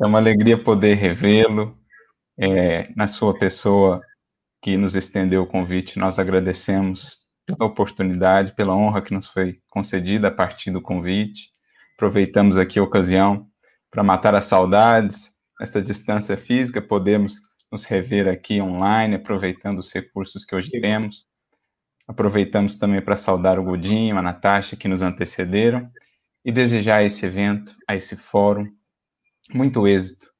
É uma alegria poder revê-lo é, na sua pessoa que nos estendeu o convite. Nós agradecemos pela oportunidade, pela honra que nos foi concedida a partir do convite. Aproveitamos aqui a ocasião para matar as saudades, essa distância física, podemos nos rever aqui online, aproveitando os recursos que hoje temos. Aproveitamos também para saudar o Godinho, a Natasha, que nos antecederam, e desejar a esse evento, a esse fórum, muito êxito.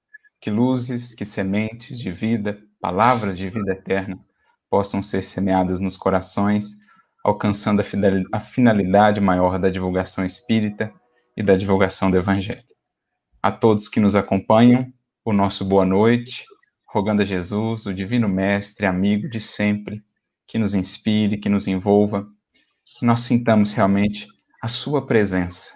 Que luzes, que sementes de vida, palavras de vida eterna possam ser semeadas nos corações, alcançando a finalidade maior da divulgação espírita e da divulgação do Evangelho. A todos que nos acompanham, o nosso boa noite, rogando a Jesus, o Divino Mestre, amigo de sempre, que nos inspire, que nos envolva, que nós sintamos realmente a Sua presença,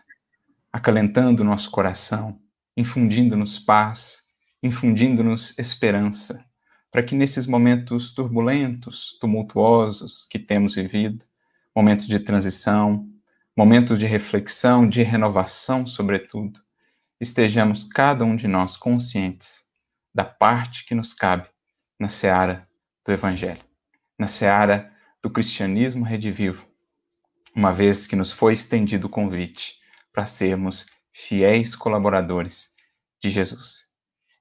acalentando o nosso coração, infundindo-nos paz, infundindo-nos esperança, para que nesses momentos turbulentos, tumultuosos que temos vivido, momentos de transição, momentos de reflexão, de renovação, sobretudo, estejamos cada um de nós conscientes da parte que nos cabe na seara do Evangelho na seara do cristianismo redivivo, uma vez que nos foi estendido o convite para sermos fiéis colaboradores de Jesus.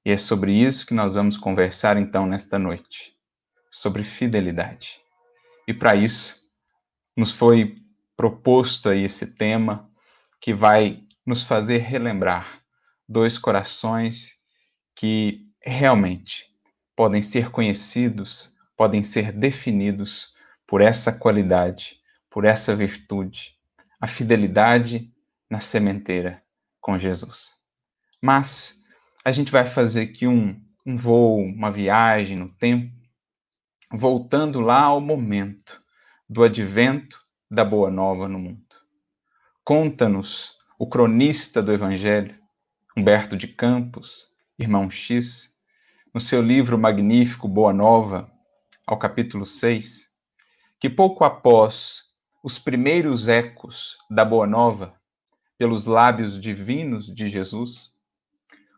E é sobre isso que nós vamos conversar então nesta noite, sobre fidelidade. E para isso, nos foi proposto aí esse tema que vai nos fazer relembrar dois corações que realmente podem ser conhecidos podem ser definidos por essa qualidade, por essa virtude, a fidelidade na sementeira com Jesus. Mas a gente vai fazer aqui um, um voo, uma viagem no tempo, voltando lá ao momento do advento da Boa Nova no mundo. Conta-nos o cronista do Evangelho, Humberto de Campos, irmão X, no seu livro magnífico Boa Nova, ao capítulo 6, que pouco após os primeiros ecos da Boa Nova, pelos lábios divinos de Jesus,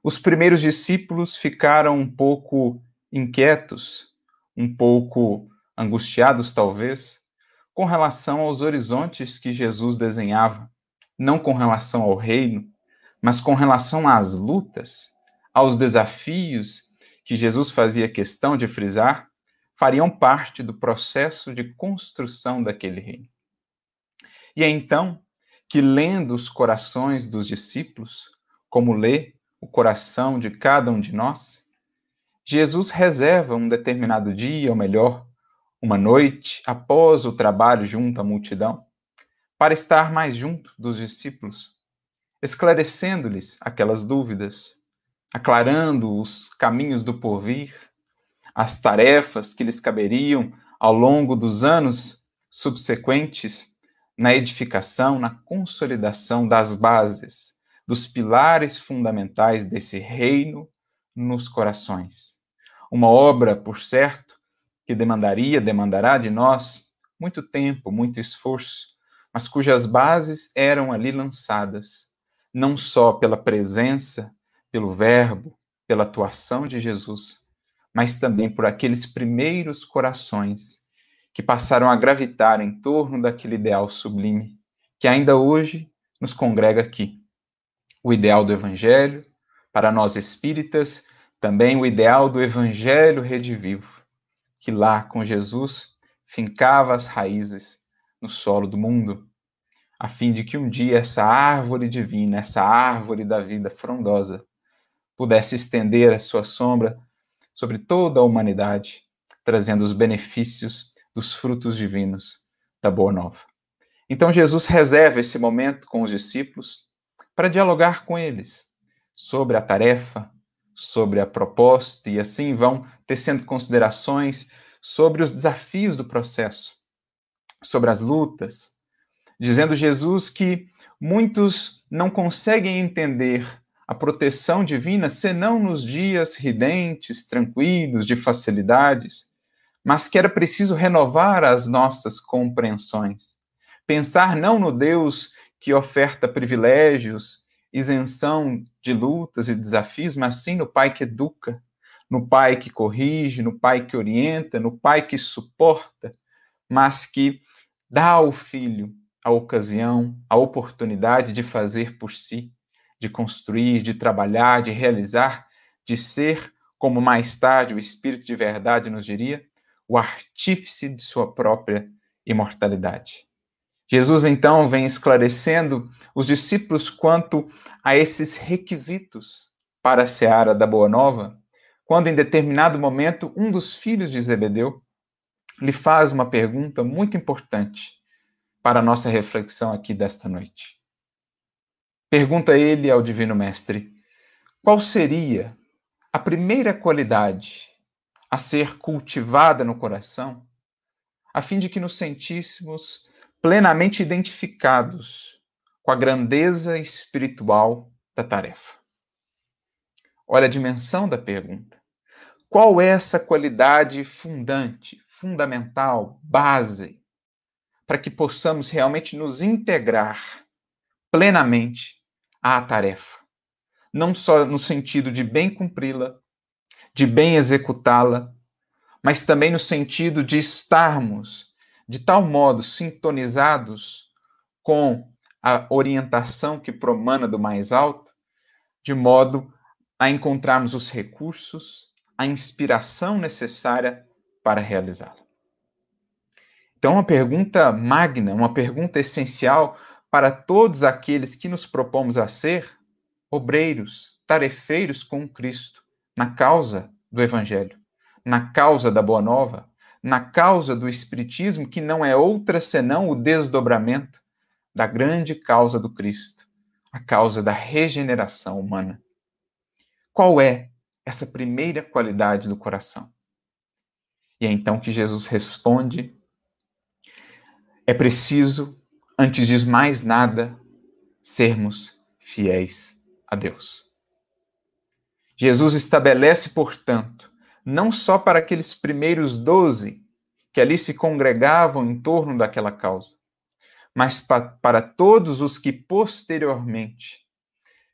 os primeiros discípulos ficaram um pouco inquietos, um pouco angustiados, talvez, com relação aos horizontes que Jesus desenhava, não com relação ao reino, mas com relação às lutas, aos desafios que Jesus fazia questão de frisar fariam parte do processo de construção daquele reino. E é então que, lendo os corações dos discípulos, como lê o coração de cada um de nós, Jesus reserva um determinado dia, ou melhor, uma noite, após o trabalho junto à multidão, para estar mais junto dos discípulos, esclarecendo-lhes aquelas dúvidas, aclarando os caminhos do porvir, as tarefas que lhes caberiam ao longo dos anos subsequentes na edificação, na consolidação das bases, dos pilares fundamentais desse reino nos corações. Uma obra, por certo, que demandaria, demandará de nós muito tempo, muito esforço, mas cujas bases eram ali lançadas, não só pela presença, pelo Verbo, pela atuação de Jesus, mas também por aqueles primeiros corações que passaram a gravitar em torno daquele ideal sublime que ainda hoje nos congrega aqui. O ideal do Evangelho, para nós espíritas, também o ideal do Evangelho redivivo, que lá com Jesus fincava as raízes no solo do mundo, a fim de que um dia essa árvore divina, essa árvore da vida frondosa, pudesse estender a sua sombra sobre toda a humanidade, trazendo os benefícios dos frutos divinos da Boa Nova. Então Jesus reserva esse momento com os discípulos para dialogar com eles sobre a tarefa, sobre a proposta, e assim vão tecendo considerações sobre os desafios do processo, sobre as lutas, dizendo Jesus que muitos não conseguem entender a proteção divina senão nos dias ridentes, tranquilos, de facilidades, mas que era preciso renovar as nossas compreensões. Pensar não no Deus que oferta privilégios, isenção de lutas e desafios, mas sim no pai que educa, no pai que corrige, no pai que orienta, no pai que suporta, mas que dá ao filho a ocasião, a oportunidade de fazer por si, de construir, de trabalhar, de realizar, de ser, como mais tarde o Espírito de Verdade nos diria, o artífice de sua própria imortalidade. Jesus então vem esclarecendo os discípulos quanto a esses requisitos para a seara da Boa Nova, quando em determinado momento um dos filhos de Zebedeu lhe faz uma pergunta muito importante para a nossa reflexão aqui desta noite. Pergunta ele ao Divino Mestre: qual seria a primeira qualidade a ser cultivada no coração, a fim de que nos sentíssemos plenamente identificados com a grandeza espiritual da tarefa? Olha a dimensão da pergunta. Qual é essa qualidade fundante, fundamental, base, para que possamos realmente nos integrar plenamente à tarefa? Não só no sentido de bem cumpri-la, de bem executá-la, mas também no sentido de estarmos de tal modo sintonizados com a orientação que promana do mais alto, de modo a encontrarmos os recursos, a inspiração necessária para realizá-la. Então, uma pergunta magna, uma pergunta essencial para todos aqueles que nos propomos a ser obreiros, tarefeiros com Cristo, na causa do Evangelho, na causa da Boa Nova, na causa do Espiritismo, que não é outra senão o desdobramento da grande causa do Cristo, a causa da regeneração humana. Qual é essa primeira qualidade do coração. E é então que Jesus responde: é preciso, antes de mais nada, sermos fiéis a Deus. Jesus estabelece, portanto, não só para aqueles primeiros doze que ali se congregavam em torno daquela causa, mas pa para todos os que posteriormente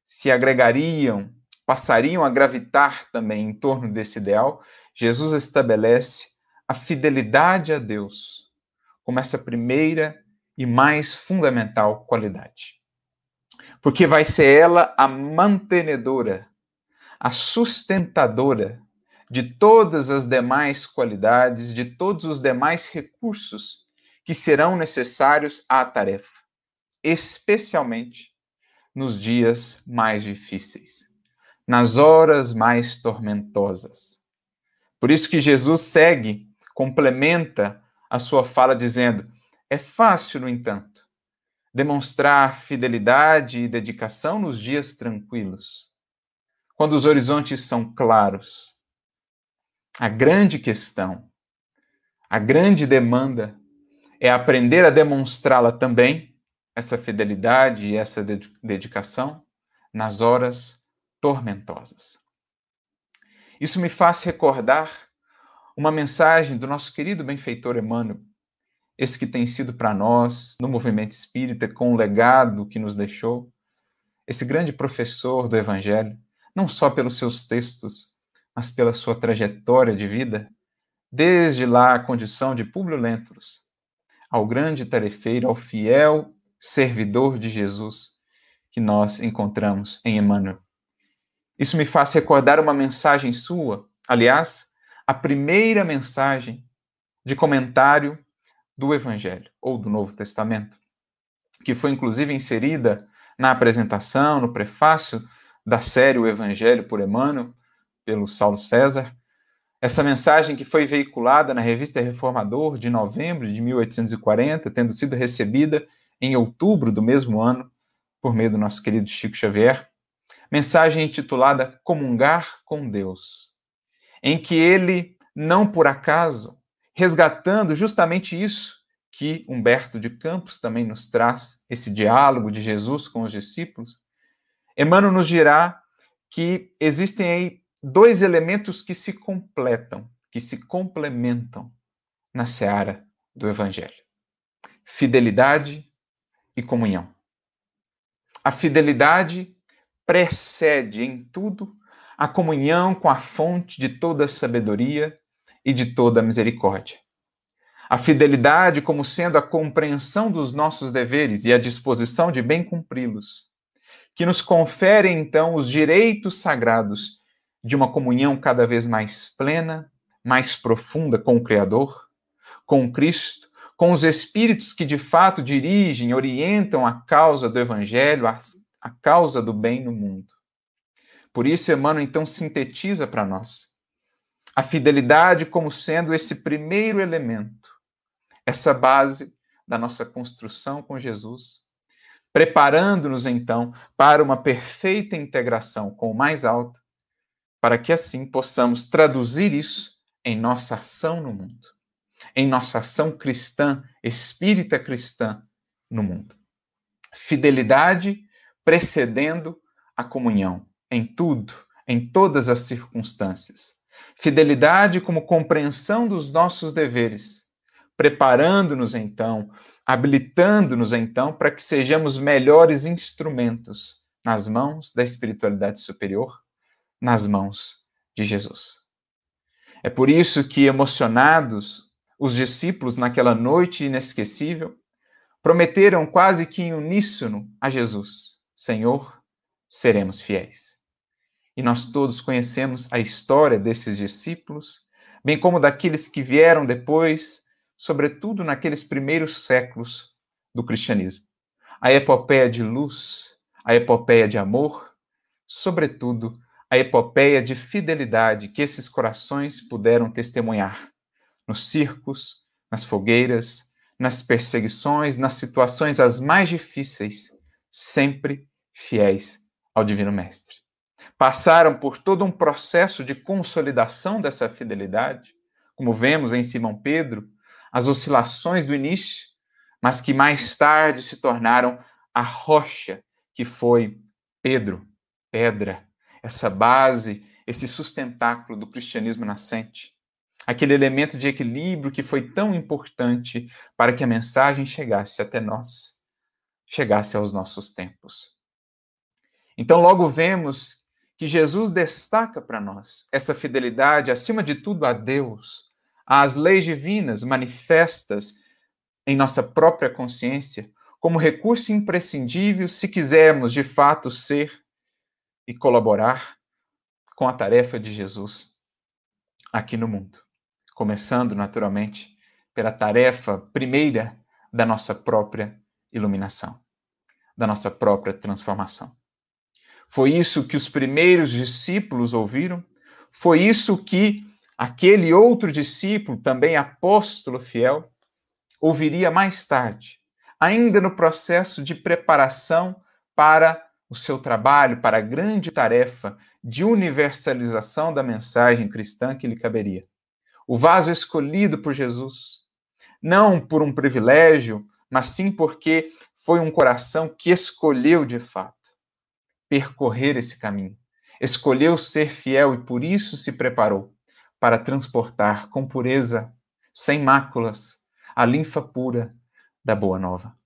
se agregariam passariam a gravitar também em torno desse ideal, Jesus estabelece a fidelidade a Deus como essa primeira e mais fundamental qualidade. Porque vai ser ela a mantenedora, a sustentadora de todas as demais qualidades, de todos os demais recursos que serão necessários à tarefa, especialmente nos dias mais difíceis nas horas mais tormentosas. Por isso que Jesus segue, complementa a sua fala dizendo: é fácil, no entanto, demonstrar fidelidade e dedicação nos dias tranquilos, quando os horizontes são claros. A grande questão, a grande demanda é aprender a demonstrá-la também, essa fidelidade e essa dedicação, nas horas tormentosas. Isso me faz recordar uma mensagem do nosso querido benfeitor Emmanuel, esse que tem sido para nós, no movimento espírita, com o legado que nos deixou, esse grande professor do Evangelho, não só pelos seus textos, mas pela sua trajetória de vida, desde lá a condição de Públio Lentulus, ao grande tarefeiro, ao fiel servidor de Jesus que nós encontramos em Emmanuel. Isso me faz recordar uma mensagem sua, aliás, a primeira mensagem de comentário do Evangelho ou do Novo Testamento, que foi inclusive inserida na apresentação, no prefácio da série O Evangelho por Emmanuel, pelo Saulo César. Essa mensagem que foi veiculada na Revista Reformador de novembro de 1840, tendo sido recebida em outubro do mesmo ano por meio do nosso querido Chico Xavier mensagem intitulada Comungar com Deus, em que ele, não por acaso, resgatando justamente isso que Humberto de Campos também nos traz, esse diálogo de Jesus com os discípulos, Emmanuel nos dirá que existem aí dois elementos que se completam, que se complementam na seara do Evangelho: fidelidade e comunhão. A fidelidade precede em tudo a comunhão com a fonte de toda sabedoria e de toda misericórdia. A fidelidade como sendo a compreensão dos nossos deveres e a disposição de bem cumpri-los, que nos confere então os direitos sagrados de uma comunhão cada vez mais plena, mais profunda com o Criador, com Cristo, com os espíritos que de fato dirigem, orientam a causa do Evangelho, a, a causa do bem no mundo. Por isso, Emmanuel então sintetiza para nós a fidelidade como sendo esse primeiro elemento, essa base da nossa construção com Jesus, preparando-nos então para uma perfeita integração com o mais alto, para que assim possamos traduzir isso em nossa ação no mundo, em nossa ação cristã, espírita cristã no mundo. Fidelidade precedendo a comunhão em tudo, em todas as circunstâncias. Fidelidade como compreensão dos nossos deveres, preparando-nos então, habilitando-nos então para que sejamos melhores instrumentos nas mãos da espiritualidade superior, nas mãos de Jesus. É por isso que, emocionados, os discípulos, naquela noite inesquecível, prometeram quase que em uníssono a Jesus: Senhor, seremos fiéis. E nós todos conhecemos a história desses discípulos, bem como daqueles que vieram depois, sobretudo naqueles primeiros séculos do cristianismo. A epopeia de luz, a epopeia de amor, sobretudo a epopeia de fidelidade que esses corações puderam testemunhar nos circos, nas fogueiras, nas perseguições, nas situações as mais difíceis, sempre fiéis ao Divino Mestre passaram por todo um processo de consolidação dessa fidelidade, como vemos em Simão Pedro, as oscilações do início, mas que mais tarde se tornaram a rocha que foi Pedro, pedra, essa base, esse sustentáculo do cristianismo nascente. Aquele elemento de equilíbrio que foi tão importante para que a mensagem chegasse até nós, chegasse aos nossos tempos. Então, logo vemos que Jesus destaca para nós essa fidelidade, acima de tudo, a Deus, às leis divinas manifestas em nossa própria consciência, como recurso imprescindível se quisermos de fato ser e colaborar com a tarefa de Jesus aqui no mundo. Começando, naturalmente, pela tarefa primeira da nossa própria iluminação, da nossa própria transformação. Foi isso que os primeiros discípulos ouviram? Foi isso que aquele outro discípulo, também apóstolo fiel, ouviria mais tarde, ainda no processo de preparação para o seu trabalho, para a grande tarefa de universalização da mensagem cristã que lhe caberia. O vaso escolhido por Jesus, não por um privilégio, mas sim porque foi um coração que escolheu de fato percorrer esse caminho. Escolheu ser fiel e por isso se preparou para transportar com pureza, sem máculas, a linfa pura da Boa Nova.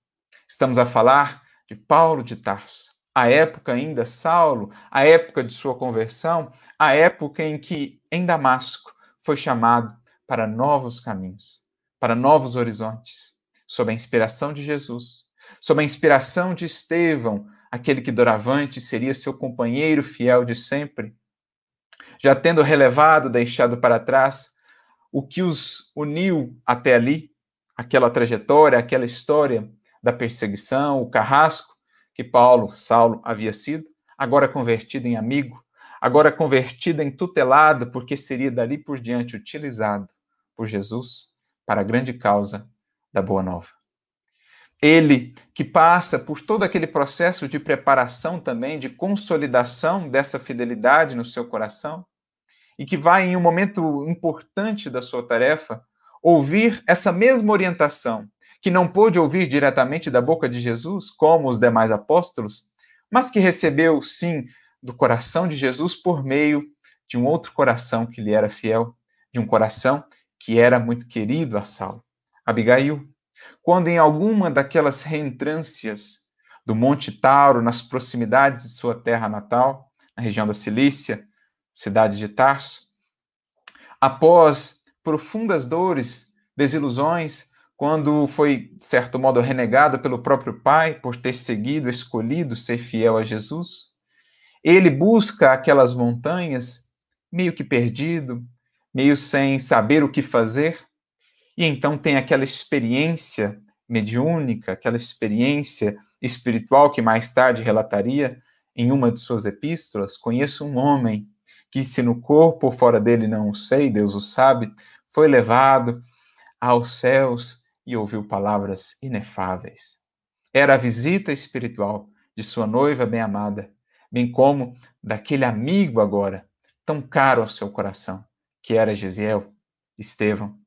Estamos a falar de Paulo de Tarso, a época ainda Saulo, a época de sua conversão, a época em que em Damasco foi chamado para novos caminhos, para novos horizontes, sob a inspiração de Jesus, sob a inspiração de Estevão, aquele que doravante seria seu companheiro fiel de sempre, já tendo relevado, deixado para trás o que os uniu até ali, aquela trajetória, aquela história da perseguição, o carrasco que Paulo, Saulo havia sido, agora convertido em amigo, agora convertido em tutelado, porque seria dali por diante utilizado por Jesus para a grande causa da Boa Nova. Ele que passa por todo aquele processo de preparação também, de consolidação dessa fidelidade no seu coração, e que vai, em um momento importante da sua tarefa, ouvir essa mesma orientação, que não pôde ouvir diretamente da boca de Jesus, como os demais apóstolos, mas que recebeu, sim, do coração de Jesus por meio de um outro coração que lhe era fiel, de um coração que era muito querido a Saulo, Abigail quando em alguma daquelas reentrâncias do Monte Tauro, nas proximidades de sua terra natal, na região da Cilícia, cidade de Tarso. Após profundas dores, desilusões, quando foi, de certo modo, renegado pelo próprio pai por ter seguido, escolhido ser fiel a Jesus, ele busca aquelas montanhas, meio que perdido, meio sem saber o que fazer, e então tem aquela experiência mediúnica, aquela experiência espiritual que mais tarde relataria em uma de suas epístolas. Conheço um homem que, se no corpo ou fora dele não o sei, Deus o sabe, foi levado aos céus e ouviu palavras inefáveis. Era a visita espiritual de sua noiva bem-amada, bem como daquele amigo agora, tão caro ao seu coração, que era Gesiel, Estevão.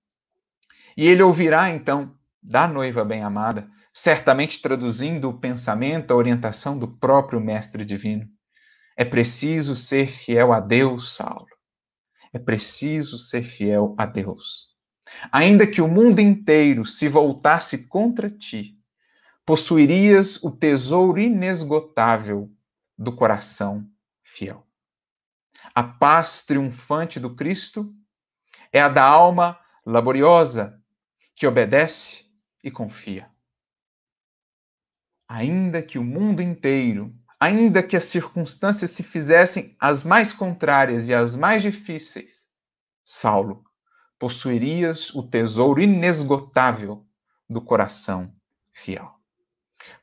E ele ouvirá então da noiva bem-amada, certamente traduzindo o pensamento, a orientação do próprio Mestre Divino. É preciso ser fiel a Deus, Saulo. É preciso ser fiel a Deus. Ainda que o mundo inteiro se voltasse contra ti, possuirias o tesouro inesgotável do coração fiel. A paz triunfante do Cristo é a da alma laboriosa, que obedece e confia. Ainda que o mundo inteiro, ainda que as circunstâncias se fizessem as mais contrárias e as mais difíceis, Saulo, possuirias o tesouro inesgotável do coração fiel.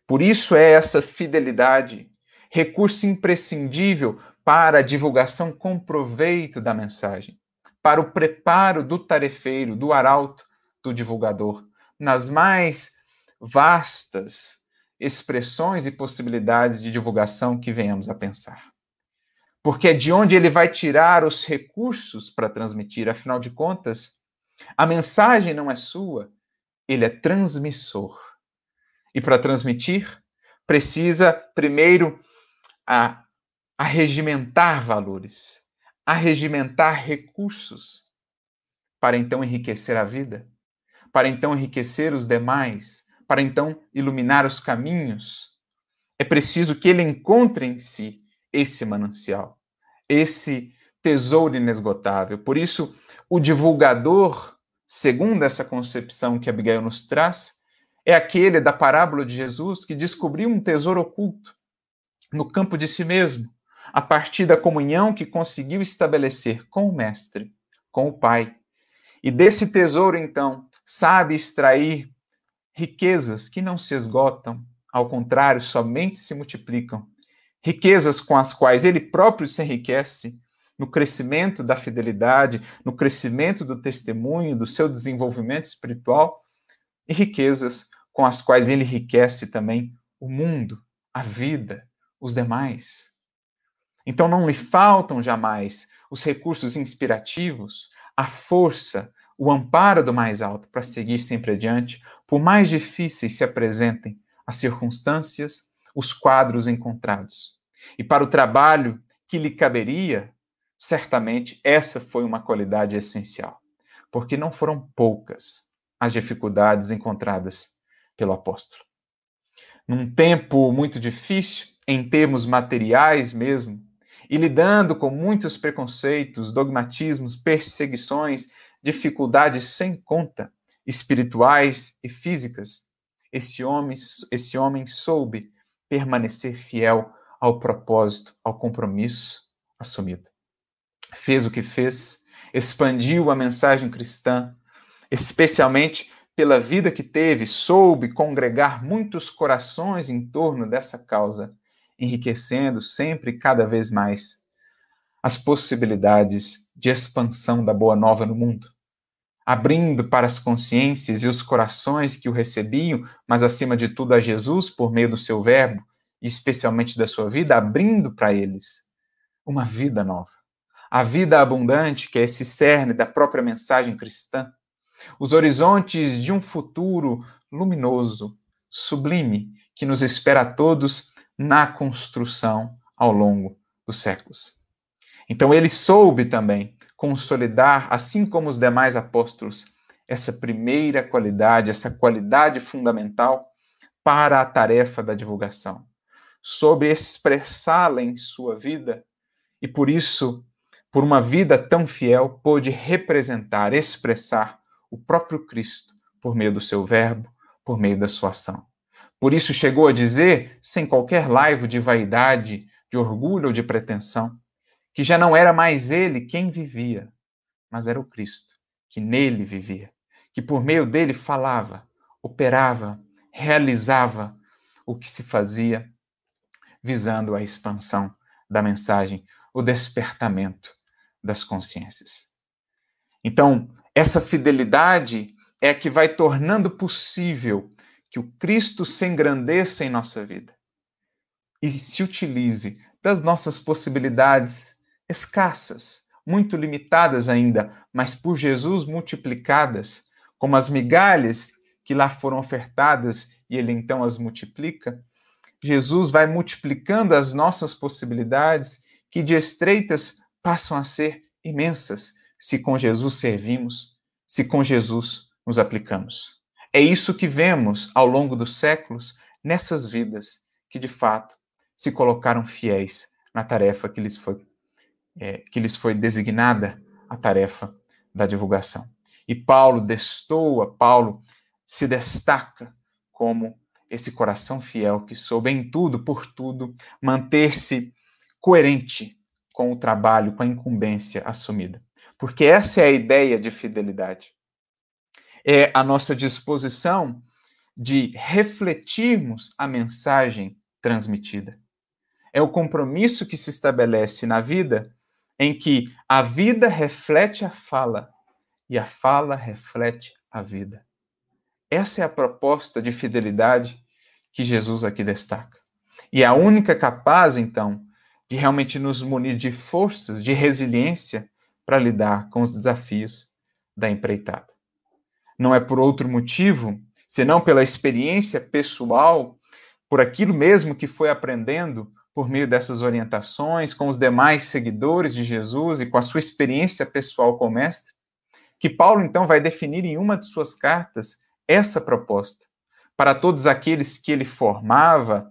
Por isso é essa fidelidade recurso imprescindível para a divulgação com proveito da mensagem, para o preparo do tarefeiro, do arauto, do divulgador, nas mais vastas expressões e possibilidades de divulgação que venhamos a pensar. Porque é de onde ele vai tirar os recursos para transmitir, afinal de contas, a mensagem não é sua, ele é transmissor. E para transmitir, precisa primeiro a, a regimentar valores, a regimentar recursos, para então enriquecer a vida, para então enriquecer os demais, para então iluminar os caminhos. É preciso que ele encontre em si esse manancial, esse tesouro inesgotável. Por isso, o divulgador, segundo essa concepção que Abigail nos traz, é aquele da parábola de Jesus que descobriu um tesouro oculto no campo de si mesmo, a partir da comunhão que conseguiu estabelecer com o Mestre, com o Pai. E desse tesouro, então, sabe extrair riquezas que não se esgotam, ao contrário, somente se multiplicam. Riquezas com as quais ele próprio se enriquece no crescimento da fidelidade, no crescimento do testemunho, do seu desenvolvimento espiritual, e riquezas com as quais ele enriquece também o mundo, a vida, os demais. Então não lhe faltam jamais os recursos inspirativos, a força, o amparo do mais alto para seguir sempre adiante, por mais difíceis se apresentem as circunstâncias, os quadros encontrados. E para o trabalho que lhe caberia, certamente essa foi uma qualidade essencial, porque não foram poucas as dificuldades encontradas pelo apóstolo. Num tempo muito difícil, em termos materiais mesmo, e lidando com muitos preconceitos, dogmatismos, perseguições, dificuldades sem conta, espirituais e físicas, esse homem, esse homem soube permanecer fiel ao propósito, ao compromisso assumido. Fez o que fez, expandiu a mensagem cristã, especialmente pela vida que teve, soube congregar muitos corações em torno dessa causa enriquecendo sempre cada vez mais as possibilidades de expansão da boa nova no mundo, abrindo para as consciências e os corações que o recebiam, mas acima de tudo a Jesus por meio do seu verbo, e especialmente da sua vida, abrindo para eles uma vida nova. A vida abundante, que é esse cerne da própria mensagem cristã, os horizontes de um futuro luminoso, sublime, que nos espera a todos na construção ao longo dos séculos. Então ele soube também consolidar, assim como os demais apóstolos, essa primeira qualidade, essa qualidade fundamental para a tarefa da divulgação. sobre expressá-la em sua vida e por isso, por uma vida tão fiel, pôde representar, expressar o próprio Cristo por meio do seu verbo, por meio da sua ação. Por isso chegou a dizer, sem qualquer laivo de vaidade, de orgulho ou de pretensão, que já não era mais ele quem vivia, mas era o Cristo, que nele vivia, que por meio dele falava, operava, realizava o que se fazia, visando a expansão da mensagem, o despertamento das consciências. Então, essa fidelidade é a que vai tornando possível que o Cristo se engrandeça em nossa vida e se utilize das nossas possibilidades escassas, muito limitadas ainda, mas por Jesus multiplicadas, como as migalhas que lá foram ofertadas e ele então as multiplica. Jesus vai multiplicando as nossas possibilidades, que de estreitas passam a ser imensas, se com Jesus servimos, se com Jesus nos aplicamos. É isso que vemos ao longo dos séculos nessas vidas que de fato se colocaram fiéis na tarefa que lhes foi, é, que lhes foi designada, a tarefa da divulgação. E Paulo destoa, Paulo se destaca como esse coração fiel que soube em tudo, por tudo, manter-se coerente com o trabalho, com a incumbência assumida. Porque essa é a ideia de fidelidade. É a nossa disposição de refletirmos a mensagem transmitida. É o compromisso que se estabelece na vida em que a vida reflete a fala e a fala reflete a vida. Essa é a proposta de fidelidade que Jesus aqui destaca. E é a única capaz, então, de realmente nos munir de forças, de resiliência para lidar com os desafios da empreitada. Não é por outro motivo, senão pela experiência pessoal, por aquilo mesmo que foi aprendendo por meio dessas orientações, com os demais seguidores de Jesus e com a sua experiência pessoal com o Mestre, que Paulo então vai definir em uma de suas cartas essa proposta. Para todos aqueles que ele formava,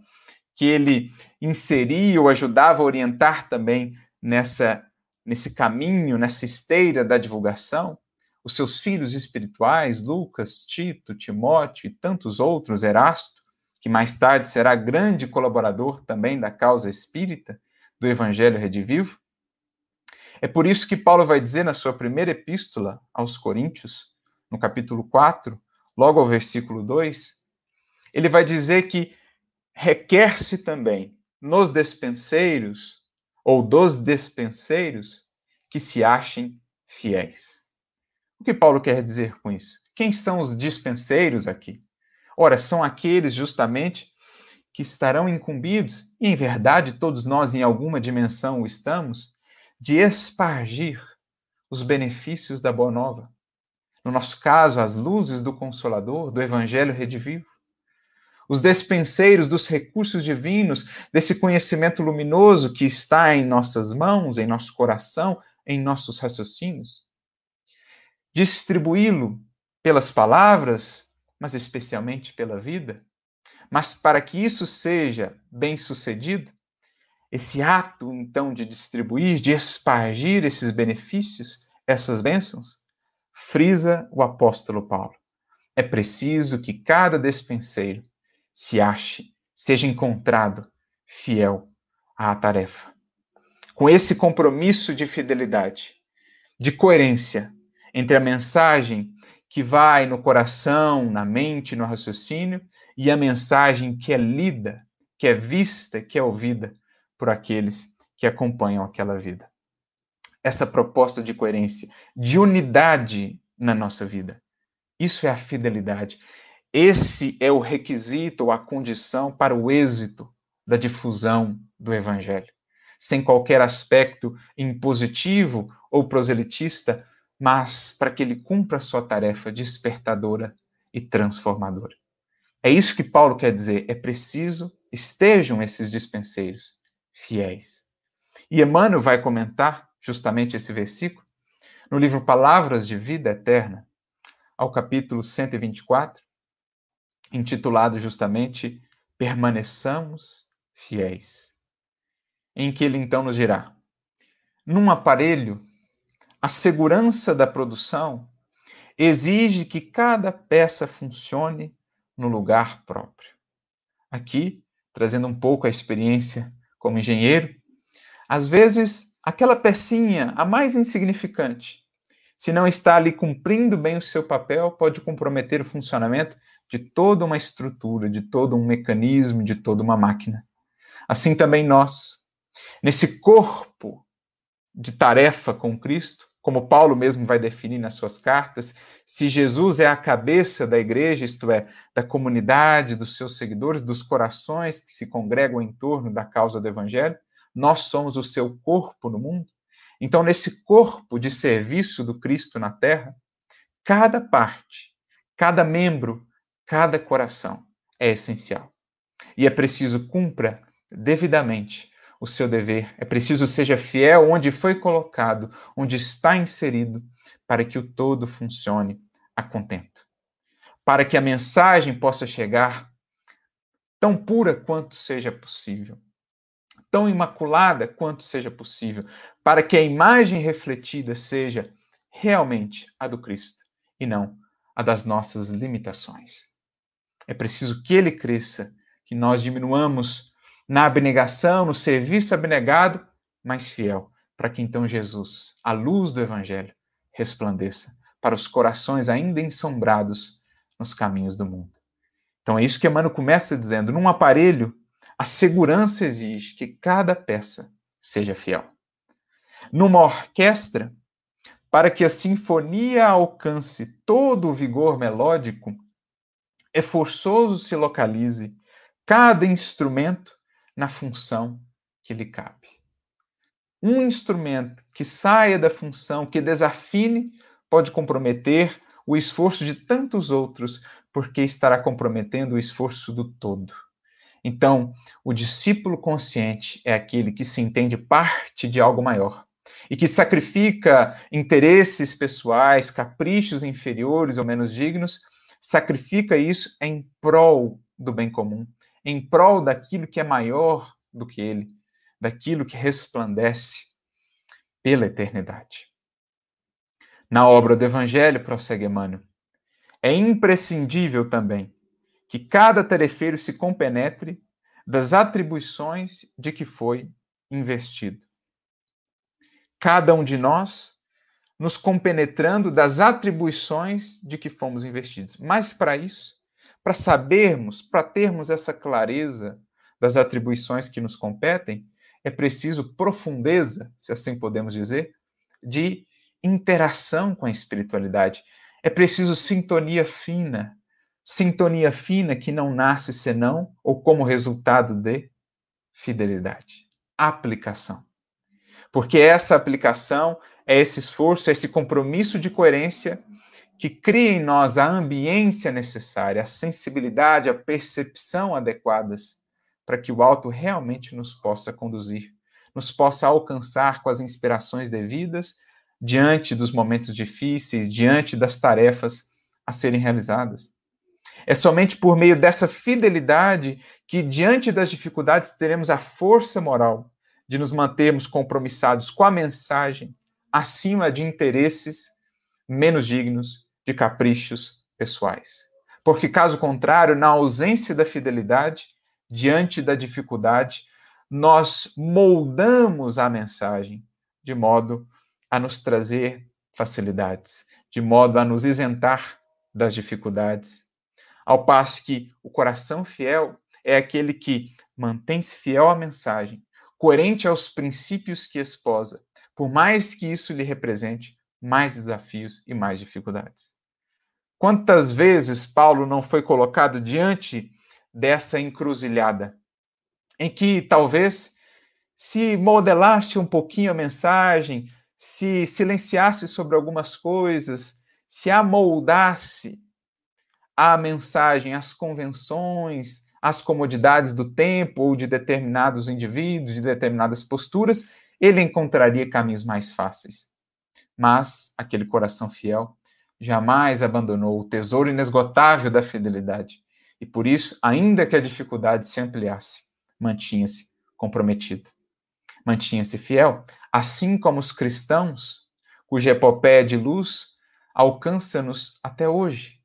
que ele inseria ou ajudava a orientar também nessa nesse caminho, nessa esteira da divulgação, os seus filhos espirituais, Lucas, Tito, Timóteo e tantos outros, Erasto, que mais tarde será grande colaborador também da causa espírita, do Evangelho Redivivo. É por isso que Paulo vai dizer na sua primeira epístola aos Coríntios, no capítulo 4, logo ao versículo 2, ele vai dizer que requer-se também nos despenseiros ou dos despenseiros que se achem fiéis. O que Paulo quer dizer com isso? Quem são os dispenseiros aqui? Ora, são aqueles justamente que estarão incumbidos, e em verdade todos nós em alguma dimensão o estamos, de espargir os benefícios da Boa Nova. No nosso caso, as luzes do Consolador, do Evangelho Redivivo os despenseiros dos recursos divinos, desse conhecimento luminoso que está em nossas mãos, em nosso coração, em nossos raciocínios. Distribuí-lo pelas palavras, mas especialmente pela vida. Mas para que isso seja bem sucedido, esse ato, então, de distribuir, de espargir esses benefícios, essas bênçãos, frisa o apóstolo Paulo. É preciso que cada despenseiro se ache, seja encontrado fiel à tarefa. Com esse compromisso de fidelidade, de coerência entre a mensagem que vai no coração, na mente, no raciocínio, e a mensagem que é lida, que é vista, que é ouvida por aqueles que acompanham aquela vida. Essa proposta de coerência, de unidade na nossa vida. Isso é a fidelidade. Esse é o requisito ou a condição para o êxito da difusão do Evangelho, sem qualquer aspecto impositivo ou proselitista, mas para que ele cumpra a sua tarefa despertadora e transformadora. É isso que Paulo quer dizer. É preciso estejam esses dispenseiros fiéis. E Emmanuel vai comentar justamente esse versículo no livro Palavras de Vida Eterna, ao capítulo 124, intitulado justamente Permaneçamos fiéis. Em que ele então nos dirá: num aparelho, a segurança da produção exige que cada peça funcione no lugar próprio. Aqui, trazendo um pouco a experiência como engenheiro, às vezes aquela pecinha, a mais insignificante, se não está ali cumprindo bem o seu papel, pode comprometer o funcionamento de toda uma estrutura, de todo um mecanismo, de toda uma máquina. Assim também nós, nesse corpo de tarefa com Cristo, como Paulo mesmo vai definir nas suas cartas, se Jesus é a cabeça da igreja, isto é, da comunidade, dos seus seguidores, dos corações que se congregam em torno da causa do evangelho, nós somos o seu corpo no mundo. Então, nesse corpo de serviço do Cristo na terra, cada parte, cada membro, cada coração é essencial. E é preciso cumpra devidamente o seu dever, é preciso seja fiel onde foi colocado, onde está inserido, para que o todo funcione a contento. Para que a mensagem possa chegar tão pura quanto seja possível, tão imaculada quanto seja possível, para que a imagem refletida seja realmente a do Cristo e não a das nossas limitações. É preciso que ele cresça, que nós diminuamos na abnegação, no serviço abnegado, mas fiel, para que então Jesus, a luz do Evangelho, resplandeça para os corações ainda ensombrados nos caminhos do mundo. Então é isso que Emmanuel começa dizendo: num aparelho, a segurança exige que cada peça seja fiel. Numa orquestra, para que a sinfonia alcance todo o vigor melódico, é forçoso se localize cada instrumento na função que lhe cabe. Um instrumento que saia da função, que desafine, pode comprometer o esforço de tantos outros, porque estará comprometendo o esforço do todo. Então, o discípulo consciente é aquele que se entende parte de algo maior e que sacrifica interesses pessoais, caprichos inferiores ou menos dignos, sacrifica isso em prol do bem comum, em prol daquilo que é maior do que ele, daquilo que resplandece pela eternidade. Na obra do Evangelho, prossegue Emmanuel, é imprescindível também que cada tarefeiro se compenetre das atribuições de que foi investido. Cada um de nós nos compenetrando das atribuições de que fomos investidos. Mas para isso, para sabermos, para termos essa clareza das atribuições que nos competem, é preciso profundeza, se assim podemos dizer, de interação com a espiritualidade. É preciso sintonia fina, sintonia fina que não nasce senão ou como resultado de fidelidade, aplicação. Porque essa aplicação é esse esforço, é esse compromisso de coerência que cria em nós a ambiência necessária, a sensibilidade, a percepção adequadas para que o alto realmente nos possa conduzir, nos possa alcançar com as inspirações devidas diante dos momentos difíceis, diante das tarefas a serem realizadas. É somente por meio dessa fidelidade que, diante das dificuldades, teremos a força moral de nos mantermos compromissados com a mensagem, acima de interesses menos dignos, de caprichos pessoais. Porque, caso contrário, na ausência da fidelidade, diante da dificuldade, nós moldamos a mensagem de modo a nos trazer facilidades, de modo a nos isentar das dificuldades. Ao passo que o coração fiel é aquele que mantém-se fiel à mensagem, coerente aos princípios que esposa, por mais que isso lhe represente mais desafios e mais dificuldades. Quantas vezes Paulo não foi colocado diante dessa encruzilhada, em que talvez se modelasse um pouquinho a mensagem, se silenciasse sobre algumas coisas, se amoldasse à mensagem, às convenções, às comodidades do tempo ou de determinados indivíduos, de determinadas posturas, ele encontraria caminhos mais fáceis. Mas aquele coração fiel jamais abandonou o tesouro inesgotável da fidelidade. E por isso, ainda que a dificuldade se ampliasse, mantinha-se comprometido. Mantinha-se fiel, assim como os cristãos, cuja epopeia de luz alcança-nos até hoje,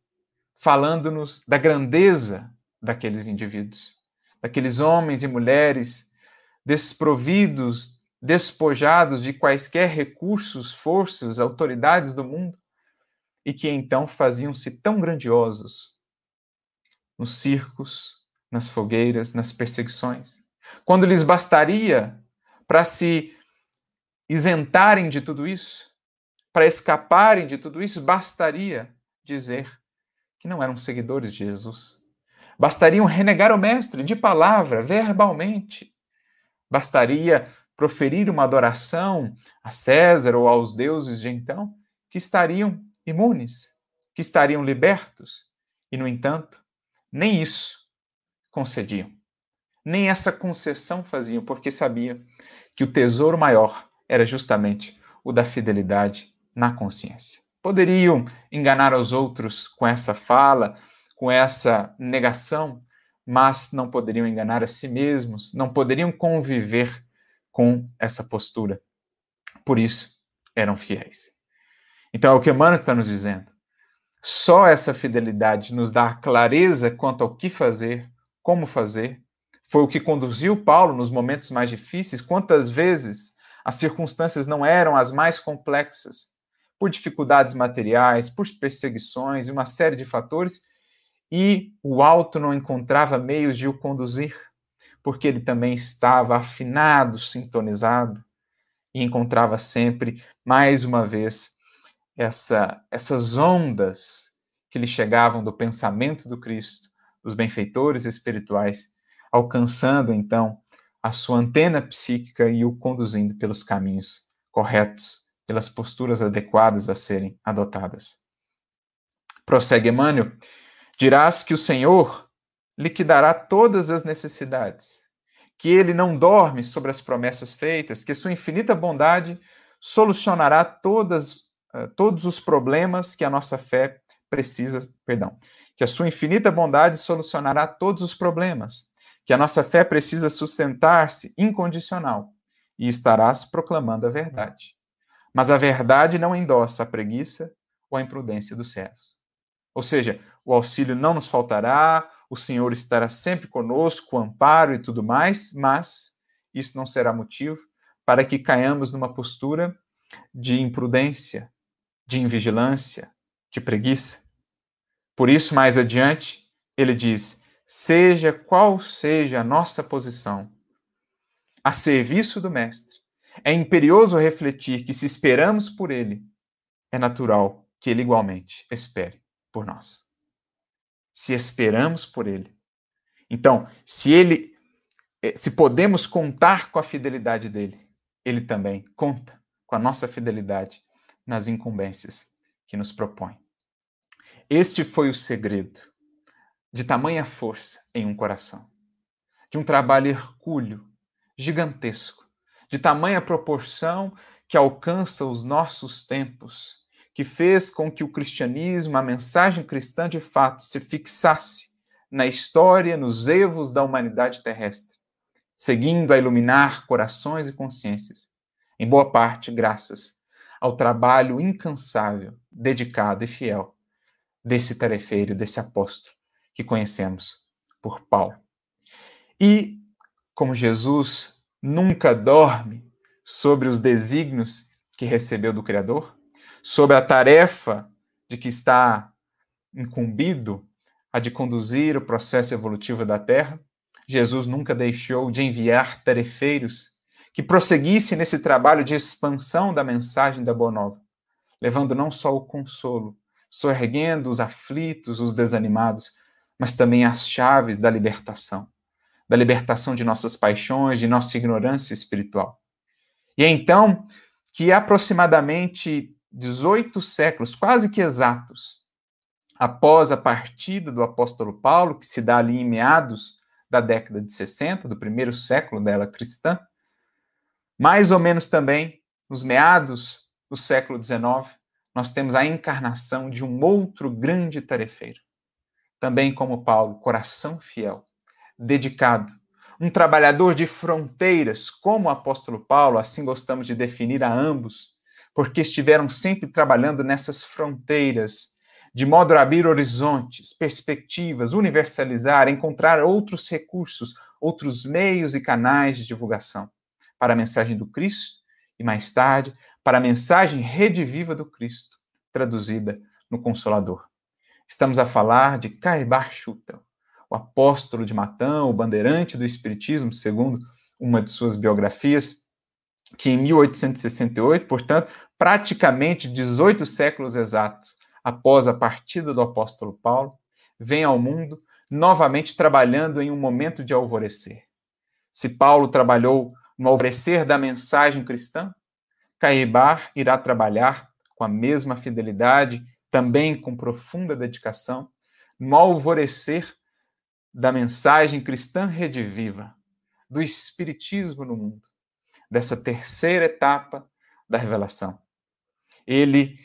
falando-nos da grandeza daqueles indivíduos, daqueles homens e mulheres desprovidos, despojados de quaisquer recursos, forças, autoridades do mundo, e que então faziam-se tão grandiosos nos circos, nas fogueiras, nas perseguições, quando lhes bastaria para se isentarem de tudo isso, para escaparem de tudo isso, bastaria dizer que não eram seguidores de Jesus. Bastariam renegar o Mestre de palavra, verbalmente. Bastaria proferir uma adoração a César ou aos deuses de então, que estariam imunes, que estariam libertos. E, no entanto, nem isso concediam. Nem essa concessão faziam, porque sabiam que o tesouro maior era justamente o da fidelidade na consciência. Poderiam enganar os outros com essa fala, com essa negação, mas não poderiam enganar a si mesmos, não poderiam conviver com essa postura. Por isso, eram fiéis. Então, é o que Emmanuel está nos dizendo. Só essa fidelidade nos dá clareza quanto ao que fazer, como fazer. Foi o que conduziu Paulo nos momentos mais difíceis. Quantas vezes as circunstâncias não eram as mais complexas, por dificuldades materiais, por perseguições e uma série de fatores, e o alto não encontrava meios de o conduzir, porque ele também estava afinado, sintonizado, e encontrava sempre, mais uma vez, essa, essas ondas que lhe chegavam do pensamento do Cristo, dos benfeitores espirituais, alcançando então a sua antena psíquica e o conduzindo pelos caminhos corretos, pelas posturas adequadas a serem adotadas. Prossegue Emmanuel, dirás que o Senhor liquidará todas as necessidades, que ele não dorme sobre as promessas feitas, que sua infinita bondade solucionará todas uh, todos os problemas que a nossa fé precisa, perdão, que a sua infinita bondade solucionará todos os problemas, que a nossa fé precisa sustentar-se incondicional e estarás proclamando a verdade. Mas a verdade não endossa a preguiça ou a imprudência dos servos. Ou seja, o auxílio não nos faltará, o Senhor estará sempre conosco, o amparo e tudo mais, mas isso não será motivo para que caiamos numa postura de imprudência, de invigilância, de preguiça. Por isso, mais adiante, ele diz: seja qual seja a nossa posição, a serviço do Mestre, é imperioso refletir que, se esperamos por ele, é natural que ele igualmente espere por nós. Se esperamos por ele. Então, se ele eh, se podemos contar com a fidelidade dele, ele também conta com a nossa fidelidade nas incumbências que nos propõe. Este foi o segredo de tamanha força em um coração, de um trabalho hercúleo, gigantesco, de tamanha proporção que alcança os nossos tempos, que fez com que o cristianismo, a mensagem cristã de fato, se fixasse na história, nos evos da humanidade terrestre, seguindo a iluminar corações e consciências, em boa parte graças ao trabalho incansável, dedicado e fiel desse tarefeiro, desse apóstolo que conhecemos por Paulo. E como Jesus nunca dorme sobre os desígnios que recebeu do Criador, sobre a tarefa de que está incumbido a de conduzir o processo evolutivo da Terra, Jesus nunca deixou de enviar tarefeiros que prosseguissem nesse trabalho de expansão da mensagem da Boa Nova, levando não só o consolo, soerguendo os aflitos, os desanimados, mas também as chaves da libertação, da libertação de nossas paixões, de nossa ignorância espiritual. E é então que aproximadamente 18 séculos, quase que exatos, após a partida do apóstolo Paulo, que se dá ali em meados da década de 60, do primeiro século dela cristã, mais ou menos também nos meados do século XIX, nós temos a encarnação de um outro grande tarefeiro. Também como Paulo, coração fiel, dedicado, um trabalhador de fronteiras, como o apóstolo Paulo, assim gostamos de definir a ambos, porque estiveram sempre trabalhando nessas fronteiras, de modo a abrir horizontes, perspectivas, universalizar, encontrar outros recursos, outros meios e canais de divulgação para a mensagem do Cristo e mais tarde para a mensagem rediviva do Cristo, traduzida no Consolador. Estamos a falar de Caibar Schutel, o apóstolo de Matão, o bandeirante do Espiritismo, segundo uma de suas biografias, que em 1868, portanto, praticamente 18 séculos exatos após a partida do apóstolo Paulo, vem ao mundo novamente trabalhando em um momento de alvorecer. Se Paulo trabalhou no alvorecer da mensagem cristã, Caibar irá trabalhar com a mesma fidelidade, também com profunda dedicação, no alvorecer da mensagem cristã rediviva, do Espiritismo no mundo, dessa terceira etapa da revelação. Ele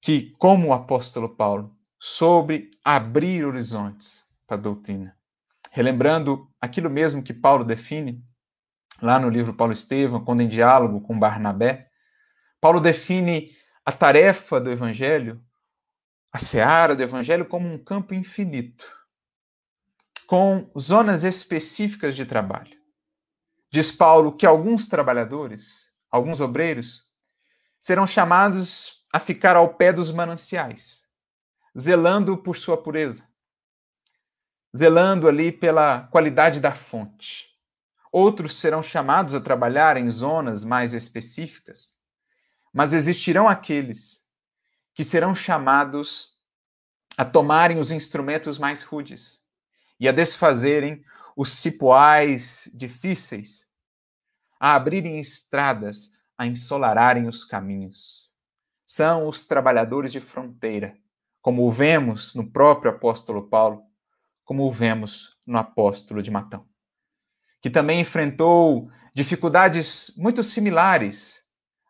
que, como o apóstolo Paulo, soube abrir horizontes para a doutrina. Relembrando aquilo mesmo que Paulo define lá no livro Paulo Estevam, quando em diálogo com Barnabé, Paulo define a tarefa do evangelho, a seara do evangelho, como um campo infinito, com zonas específicas de trabalho. Diz Paulo que alguns trabalhadores, alguns obreiros, serão chamados a ficar ao pé dos mananciais, zelando por sua pureza, zelando ali pela qualidade da fonte. Outros serão chamados a trabalhar em zonas mais específicas, mas existirão aqueles que serão chamados a tomarem os instrumentos mais rudes e a desfazerem os cipoais difíceis, a abrirem estradas, a ensolararem os caminhos. São os trabalhadores de fronteira, como o vemos no próprio apóstolo Paulo, como o vemos no apóstolo de Matão que também enfrentou dificuldades muito similares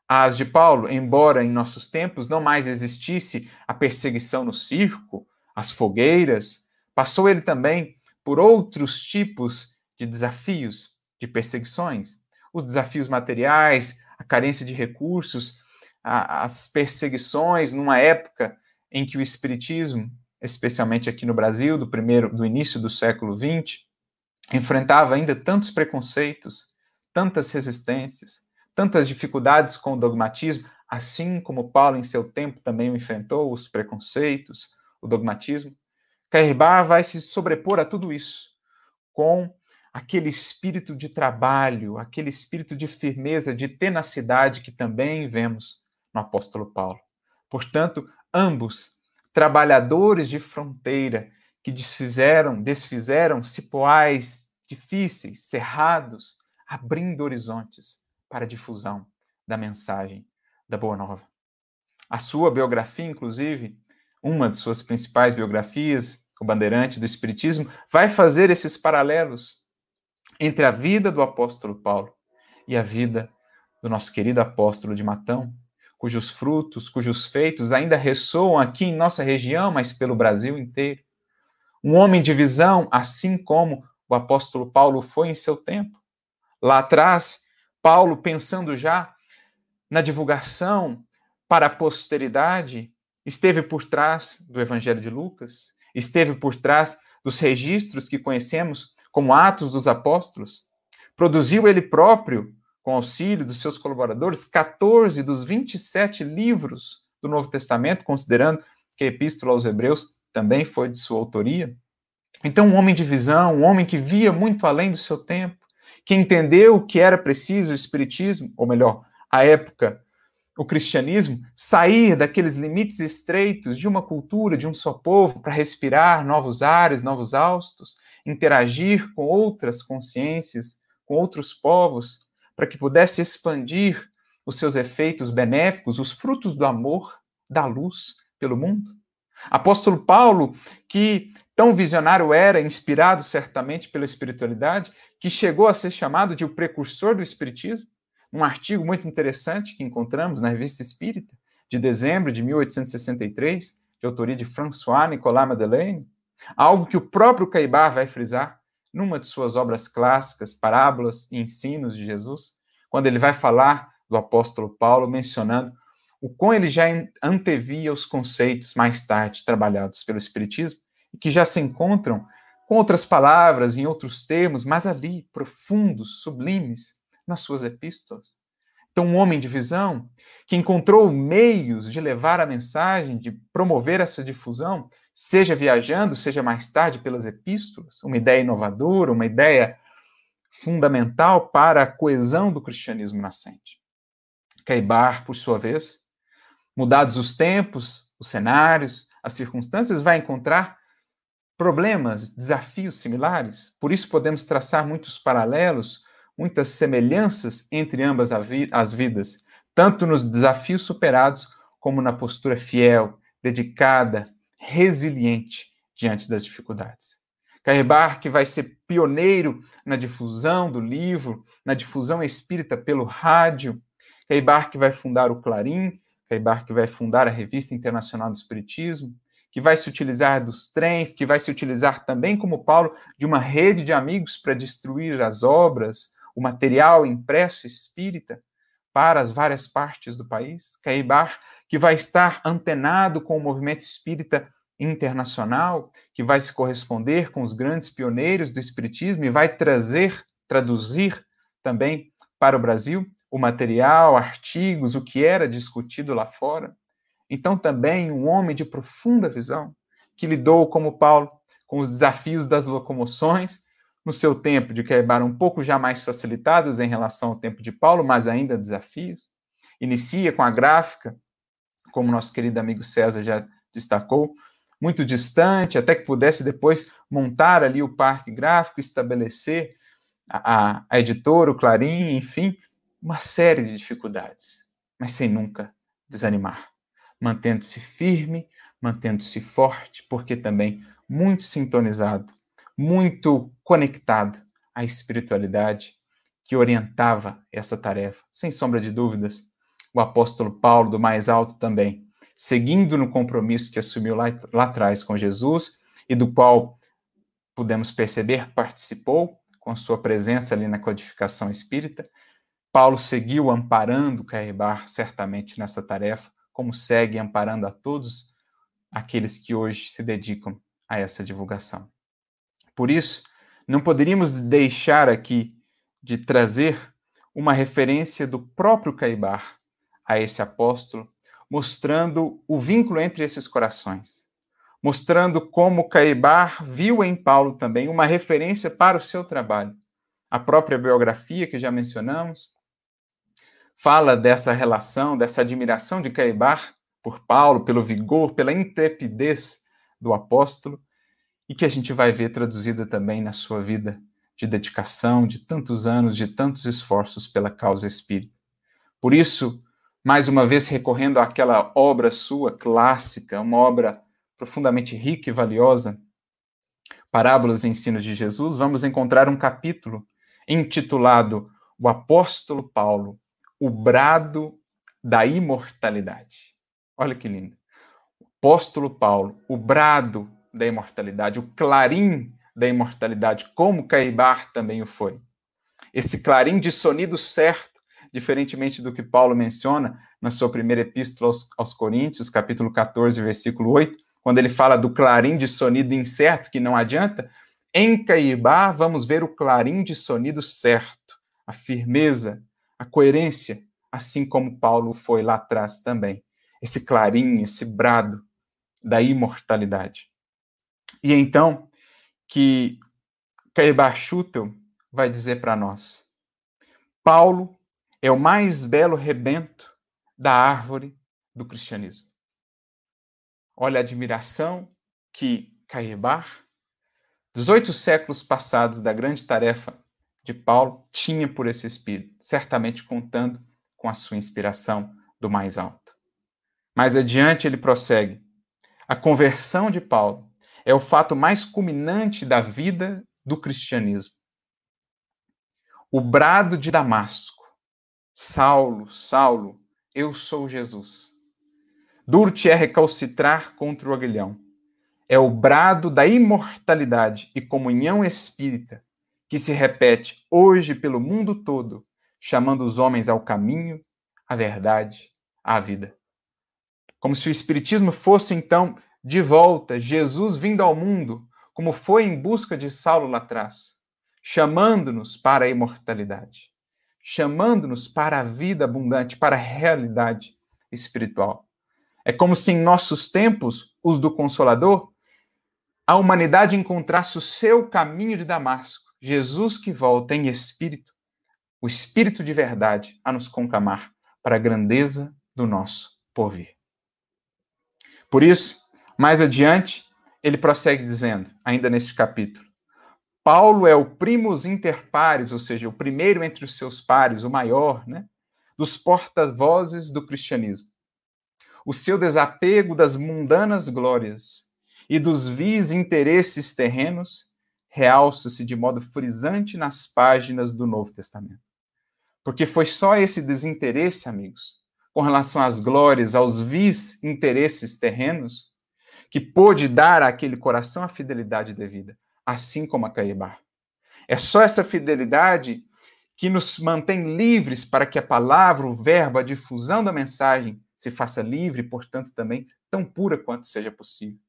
às de Paulo, embora em nossos tempos não mais existisse a perseguição no circo, as fogueiras, passou ele também por outros tipos de desafios, de perseguições, os desafios materiais, a carência de recursos, a, as perseguições numa época em que o espiritismo, especialmente aqui no Brasil, do primeiro, do início do século XX, enfrentava ainda tantos preconceitos, tantas resistências, tantas dificuldades com o dogmatismo, assim como Paulo em seu tempo também enfrentou os preconceitos, o dogmatismo. Cairbar vai se sobrepor a tudo isso com aquele espírito de trabalho, aquele espírito de firmeza, de tenacidade que também vemos no apóstolo Paulo. Portanto, ambos trabalhadores de fronteira que desfizeram, desfizeram cipoais difíceis, cerrados, abrindo horizontes para a difusão da mensagem da Boa Nova. A sua biografia, inclusive, uma de suas principais biografias, O Bandeirante do Espiritismo, vai fazer esses paralelos entre a vida do apóstolo Paulo e a vida do nosso querido apóstolo de Matão, cujos frutos, cujos feitos ainda ressoam aqui em nossa região, mas pelo Brasil inteiro um homem de visão, assim como o apóstolo Paulo foi em seu tempo. Lá atrás, Paulo, pensando já na divulgação para a posteridade, esteve por trás do Evangelho de Lucas, esteve por trás dos registros que conhecemos como Atos dos Apóstolos, produziu ele próprio, com auxílio dos seus colaboradores, 14 dos 27 livros do Novo Testamento, considerando que a Epístola aos Hebreus também foi de sua autoria. Então, um homem de visão, um homem que via muito além do seu tempo, que entendeu que era preciso o Espiritismo, ou melhor, a época, o cristianismo, sair daqueles limites estreitos de uma cultura, de um só povo, para respirar novos ares, novos austos, interagir com outras consciências, com outros povos, para que pudesse expandir os seus efeitos benéficos, os frutos do amor, da luz pelo mundo. Apóstolo Paulo, que tão visionário era, inspirado certamente pela espiritualidade, que chegou a ser chamado de o precursor do espiritismo, um artigo muito interessante que encontramos na Revista Espírita, de dezembro de 1863, de autoria de François Nicolas Madeleine, algo que o próprio Caibá vai frisar numa de suas obras clássicas, Parábolas e Ensinos de Jesus, quando ele vai falar do apóstolo Paulo, mencionando o quão ele já antevia os conceitos mais tarde trabalhados pelo Espiritismo, e que já se encontram com outras palavras, em outros termos, mas ali, profundos, sublimes, nas suas epístolas. Então, um homem de visão que encontrou meios de levar a mensagem, de promover essa difusão, seja viajando, seja mais tarde pelas epístolas, uma ideia inovadora, uma ideia fundamental para a coesão do cristianismo nascente. Caibar, por sua vez, mudados os tempos, os cenários, as circunstâncias, vai encontrar problemas, desafios similares. Por isso podemos traçar muitos paralelos muitas semelhanças entre ambas as vidas, tanto nos desafios superados como na postura fiel, dedicada, resiliente diante das dificuldades. Carrebar, que vai ser pioneiro na difusão do livro, na difusão espírita pelo rádio, Carrebar, que vai fundar o Clarim, Carrebar, que vai fundar a Revista Internacional do Espiritismo, que vai se utilizar dos trens, que vai se utilizar também, como Paulo, de uma rede de amigos para destruir as obras, o material impresso espírita para as várias partes do país. Caibar, que vai estar antenado com o movimento espírita internacional, que vai se corresponder com os grandes pioneiros do espiritismo e vai trazer, traduzir também para o Brasil o material, artigos, o que era discutido lá fora. Então, também um homem de profunda visão, que lidou, como Paulo, com os desafios das locomoções no seu tempo de quebrar um pouco já mais facilitadas em relação ao tempo de Paulo, mas ainda desafios. Inicia com a gráfica, como nosso querido amigo César já destacou, muito distante, até que pudesse depois montar ali o parque gráfico, estabelecer a, a, editora, o Clarim, enfim, uma série de dificuldades, mas sem nunca desanimar, mantendo-se firme, mantendo-se forte, porque também muito sintonizado muito conectado à espiritualidade que orientava essa tarefa. Sem sombra de dúvidas, o apóstolo Paulo, do mais alto também, seguindo no compromisso que assumiu lá, lá atrás com Jesus e do qual pudemos perceber participou com sua presença ali na codificação espírita, Paulo seguiu amparando Caibar certamente nessa tarefa, como segue amparando a todos aqueles que hoje se dedicam a essa divulgação. Por isso, não poderíamos deixar aqui de trazer uma referência do próprio Caibar a esse apóstolo, mostrando o vínculo entre esses corações, mostrando como Caibar viu em Paulo também uma referência para o seu trabalho. A própria biografia que já mencionamos fala dessa relação, dessa admiração de Caibar por Paulo, pelo vigor, pela intrepidez do apóstolo, e que a gente vai ver traduzida também na sua vida de dedicação, de tantos anos, de tantos esforços pela causa espírita. Por isso, mais uma vez recorrendo àquela obra sua clássica, uma obra profundamente rica e valiosa, Parábolas e Ensinos de Jesus, vamos encontrar um capítulo intitulado O Apóstolo Paulo, o brado da imortalidade. Olha que lindo. O apóstolo Paulo, o brado da imortalidade, o clarim da imortalidade, como Caibar também o foi. Esse clarim de sonido certo, diferentemente do que Paulo menciona na sua primeira epístola aos, aos Coríntios, capítulo 14, versículo 8, quando ele fala do clarim de sonido incerto que não adianta, em Caibar vamos ver o clarim de sonido certo, a firmeza, a coerência, assim como Paulo foi lá atrás também. Esse clarim, esse brado da imortalidade. E então, que Caibar Schutel vai dizer para nós: Paulo é o mais belo rebento da árvore do cristianismo. Olha a admiração que Caibar, 18 séculos passados da grande tarefa de Paulo, tinha por esse espírito, certamente contando com a sua inspiração do mais alto. Mais adiante ele prossegue. A conversão de Paulo é o fato mais culminante da vida do cristianismo. O brado de Damasco: Saulo, Saulo, eu sou Jesus. Duro-te é recalcitrar contra o aguilhão. É o brado da imortalidade e comunhão espírita que se repete hoje pelo mundo todo, chamando os homens ao caminho, à verdade, à vida. Como se o Espiritismo fosse, então, de volta, Jesus vindo ao mundo, como foi em busca de Saulo lá atrás, chamando-nos para a imortalidade, chamando-nos para a vida abundante, para a realidade espiritual. É como se em nossos tempos, os do Consolador, a humanidade encontrasse o seu caminho de Damasco, Jesus que volta em espírito, o espírito de verdade a nos conclamar para a grandeza do nosso porvir. Por isso, mais adiante, ele prossegue dizendo, ainda neste capítulo, Paulo é o primus inter pares, ou seja, o primeiro entre os seus pares, o maior, né, dos porta-vozes do cristianismo. O seu desapego das mundanas glórias e dos vis interesses terrenos realça-se de modo frisante nas páginas do Novo Testamento. Porque foi só esse desinteresse, amigos, com relação às glórias, aos vis interesses terrenos, que pôde dar àquele coração a fidelidade devida, assim como a Caibar. É só essa fidelidade que nos mantém livres para que a palavra, o verbo, a difusão da mensagem se faça livre, portanto, também tão pura quanto seja possível.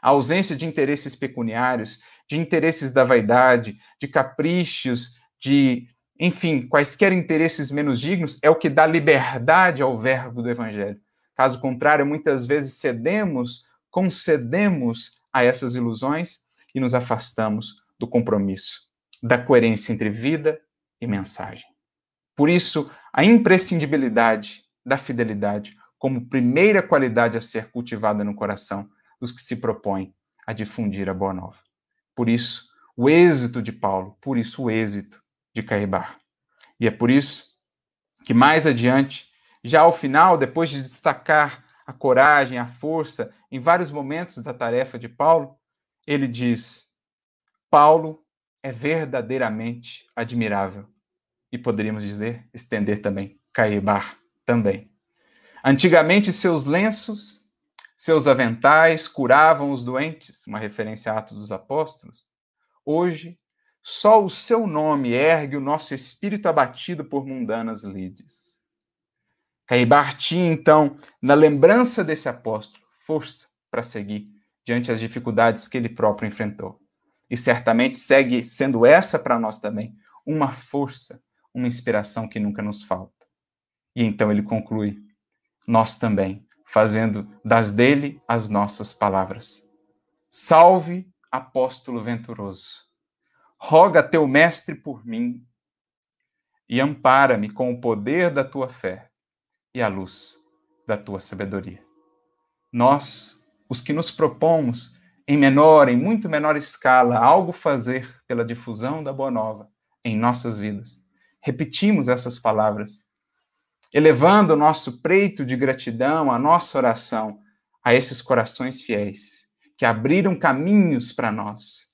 A ausência de interesses pecuniários, de interesses da vaidade, de caprichos, de enfim, quaisquer interesses menos dignos, é o que dá liberdade ao verbo do Evangelho. Caso contrário, muitas vezes cedemos, concedemos a essas ilusões e nos afastamos do compromisso, da coerência entre vida e mensagem. Por isso, a imprescindibilidade da fidelidade como primeira qualidade a ser cultivada no coração dos que se propõem a difundir a boa nova. Por isso, o êxito de Paulo, por isso o êxito de Caibar. E é por isso que mais adiante, já ao final, depois de destacar a coragem, a força em vários momentos da tarefa de Paulo, ele diz: Paulo é verdadeiramente admirável. E poderíamos dizer, estender também, Caibar também. Antigamente, seus lenços, seus aventais curavam os doentes, uma referência a Atos dos Apóstolos. Hoje, só o seu nome ergue o nosso espírito abatido por mundanas lides. Caibar tinha, então, na lembrança desse apóstolo, força para seguir diante das dificuldades que ele próprio enfrentou. E certamente segue sendo essa para nós também uma força, uma inspiração que nunca nos falta. E então ele conclui: nós também, fazendo das dele as nossas palavras. Salve, apóstolo venturoso roga teu mestre por mim e ampara-me com o poder da tua fé e a luz da tua sabedoria. Nós, os que nos propomos, em menor, em muito menor escala, algo fazer pela difusão da Boa Nova em nossas vidas, repetimos essas palavras, elevando o nosso preito de gratidão, a nossa oração a esses corações fiéis que abriram caminhos para nós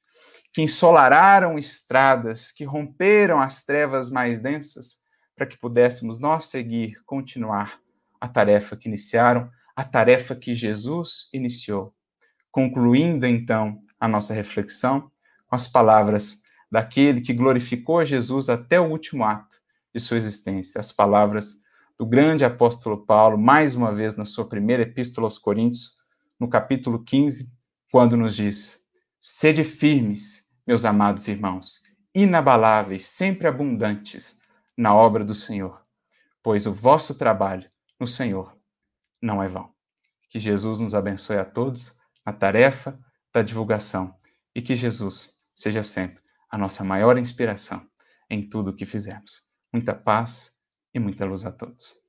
que ensolararam estradas, que romperam as trevas mais densas, para que pudéssemos nós seguir, continuar a tarefa que iniciaram, a tarefa que Jesus iniciou. Concluindo então a nossa reflexão com as palavras daquele que glorificou Jesus até o último ato de sua existência, as palavras do grande apóstolo Paulo, mais uma vez na sua primeira epístola aos Coríntios, no capítulo 15, quando nos diz: Sede firmes meus amados irmãos, inabaláveis, sempre abundantes na obra do Senhor, pois o vosso trabalho no Senhor não é vão. Que Jesus nos abençoe a todos na tarefa da divulgação e que Jesus seja sempre a nossa maior inspiração em tudo o que fizermos. Muita paz e muita luz a todos.